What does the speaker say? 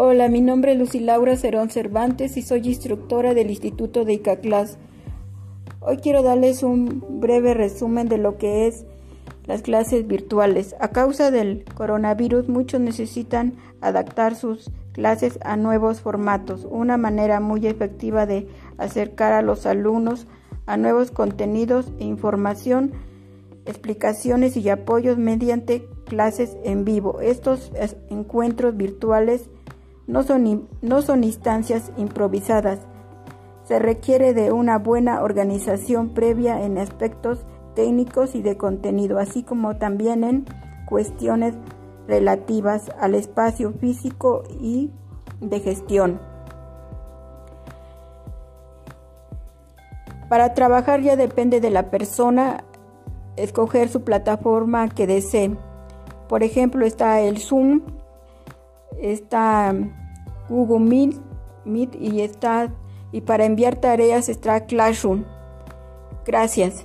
Hola, mi nombre es Lucy Laura Cerón Cervantes y soy instructora del Instituto de ICACLAS. Hoy quiero darles un breve resumen de lo que es las clases virtuales. A causa del coronavirus, muchos necesitan adaptar sus clases a nuevos formatos, una manera muy efectiva de acercar a los alumnos a nuevos contenidos e información, explicaciones y apoyos mediante clases en vivo. Estos encuentros virtuales no son, no son instancias improvisadas. Se requiere de una buena organización previa en aspectos técnicos y de contenido, así como también en cuestiones relativas al espacio físico y de gestión. Para trabajar ya depende de la persona escoger su plataforma que desee. Por ejemplo, está el Zoom, está Google Meet, Meet y está y para enviar tareas está Classroom. Gracias.